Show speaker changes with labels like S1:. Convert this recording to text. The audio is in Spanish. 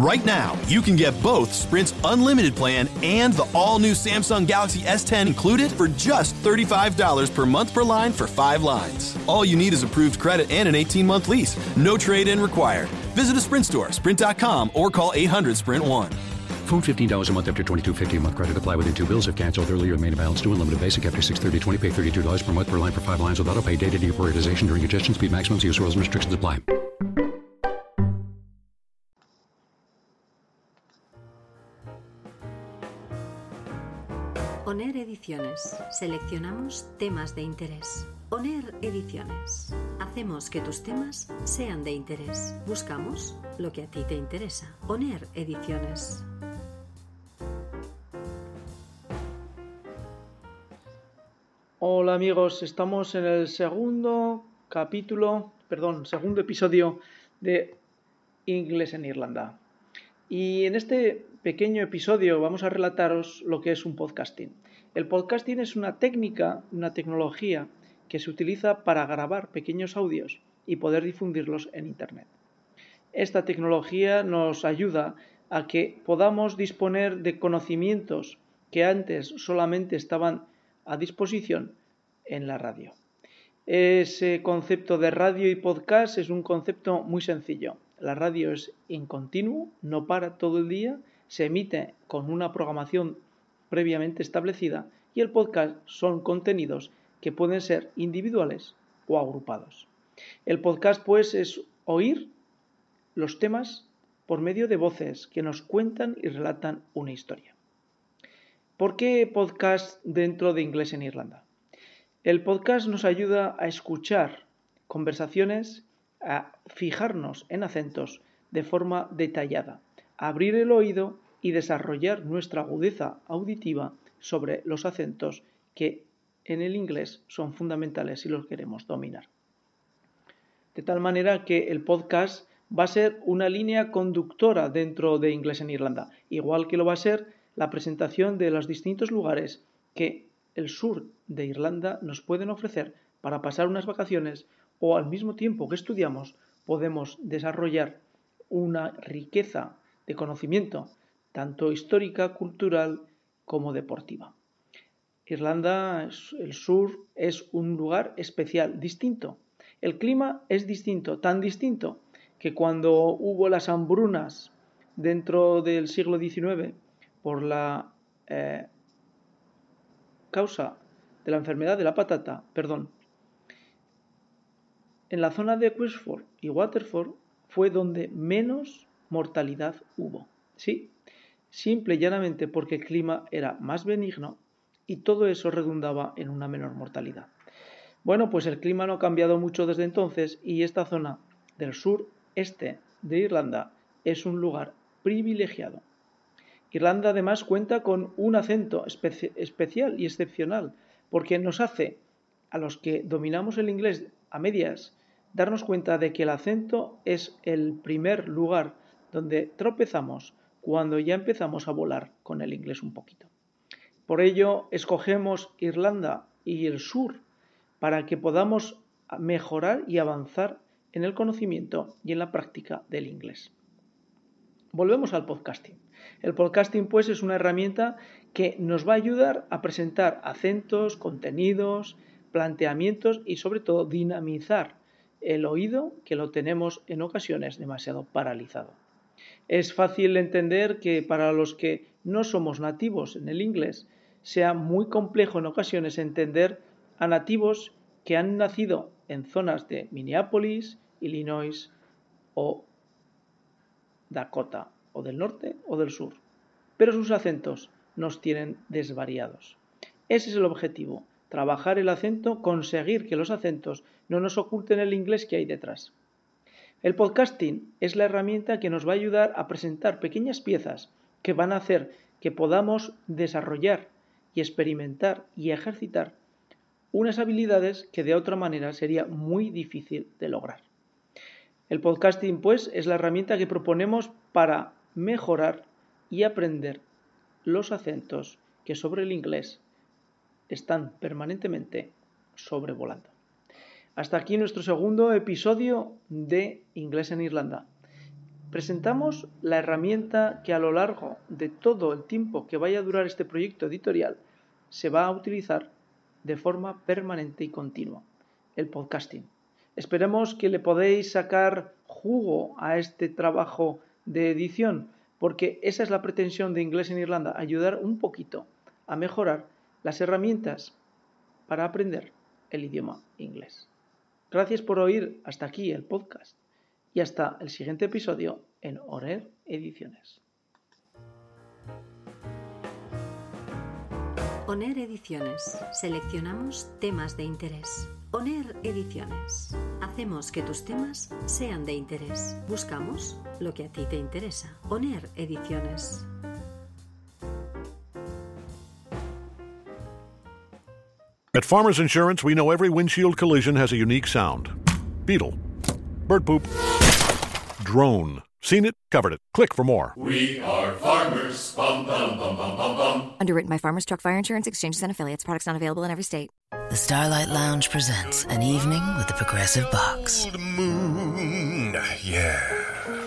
S1: Right now, you can get both Sprint's unlimited plan and the all-new Samsung Galaxy S10 included for just $35 per month per line for 5 lines. All you need is approved credit and an 18-month lease. No trade-in required. Visit a Sprint store, sprint.com, or call 800-SPRINT1.
S2: Phone $15 a month after 22.50 a month credit apply within two bills if canceled earlier main balance due unlimited basic after 630 pay $32 per month per line for 5 lines without a pay data deprioritization during congestion speed maximums use rules and restrictions apply.
S3: Ediciones. Seleccionamos temas de interés. ONER Ediciones. Hacemos que tus temas sean de interés. Buscamos lo que a ti te interesa. ONER Ediciones.
S4: Hola amigos, estamos en el segundo capítulo, perdón, segundo episodio de Inglés en Irlanda. Y en este pequeño episodio vamos a relataros lo que es un podcasting. El podcasting es una técnica, una tecnología que se utiliza para grabar pequeños audios y poder difundirlos en Internet. Esta tecnología nos ayuda a que podamos disponer de conocimientos que antes solamente estaban a disposición en la radio. Ese concepto de radio y podcast es un concepto muy sencillo. La radio es en continuo, no para todo el día, se emite con una programación previamente establecida y el podcast son contenidos que pueden ser individuales o agrupados. El podcast pues es oír los temas por medio de voces que nos cuentan y relatan una historia. ¿Por qué podcast dentro de inglés en Irlanda? El podcast nos ayuda a escuchar conversaciones, a fijarnos en acentos de forma detallada, a abrir el oído y desarrollar nuestra agudeza auditiva sobre los acentos que en el inglés son fundamentales si los queremos dominar. De tal manera que el podcast va a ser una línea conductora dentro de inglés en Irlanda, igual que lo va a ser la presentación de los distintos lugares que el sur de Irlanda nos pueden ofrecer para pasar unas vacaciones o al mismo tiempo que estudiamos podemos desarrollar una riqueza de conocimiento, tanto histórica, cultural como deportiva. Irlanda, el sur, es un lugar especial, distinto. El clima es distinto, tan distinto que cuando hubo las hambrunas dentro del siglo XIX por la eh, causa de la enfermedad de la patata, perdón, en la zona de Queensford y Waterford fue donde menos mortalidad hubo. ¿Sí? Simple y llanamente porque el clima era más benigno y todo eso redundaba en una menor mortalidad. Bueno, pues el clima no ha cambiado mucho desde entonces y esta zona del sur este de Irlanda es un lugar privilegiado. Irlanda además cuenta con un acento especial y excepcional, porque nos hace, a los que dominamos el inglés a medias, darnos cuenta de que el acento es el primer lugar donde tropezamos cuando ya empezamos a volar con el inglés un poquito. Por ello, escogemos Irlanda y el sur para que podamos mejorar y avanzar en el conocimiento y en la práctica del inglés. Volvemos al podcasting. El podcasting pues es una herramienta que nos va a ayudar a presentar acentos, contenidos, planteamientos y sobre todo dinamizar el oído que lo tenemos en ocasiones demasiado paralizado. Es fácil entender que para los que no somos nativos en el inglés sea muy complejo en ocasiones entender a nativos que han nacido en zonas de Minneapolis, Illinois o Dakota, o del norte o del sur, pero sus acentos nos tienen desvariados. Ese es el objetivo, trabajar el acento, conseguir que los acentos no nos oculten el inglés que hay detrás. El podcasting es la herramienta que nos va a ayudar a presentar pequeñas piezas que van a hacer que podamos desarrollar y experimentar y ejercitar unas habilidades que de otra manera sería muy difícil de lograr. El podcasting, pues, es la herramienta que proponemos para mejorar y aprender los acentos que sobre el inglés están permanentemente sobrevolando. Hasta aquí nuestro segundo episodio de Inglés en Irlanda. presentamos la herramienta que a lo largo de todo el tiempo que vaya a durar este proyecto editorial se va a utilizar de forma permanente y continua, el podcasting. Esperemos que le podéis sacar jugo a este trabajo de edición, porque esa es la pretensión de Inglés en Irlanda, ayudar un poquito a mejorar las herramientas para aprender el idioma inglés. Gracias por oír hasta aquí el podcast y hasta el siguiente episodio en Orer Ediciones.
S3: ONER Ediciones. Seleccionamos temas de interés. ONER Ediciones. Hacemos que tus temas sean de interés. Buscamos lo que a ti te interesa. ONER Ediciones.
S5: At Farmers Insurance, we know every windshield collision has a unique sound. Beetle. Bird poop. Drone. Seen it, covered it. Click for more.
S6: We are farmers. Bum, bum, bum, bum, bum, bum.
S7: Underwritten by Farmers Truck Fire Insurance Exchanges and Affiliates. Products not available in every state.
S8: The Starlight Lounge presents an evening with the Progressive Box.
S9: Old moon. Yeah.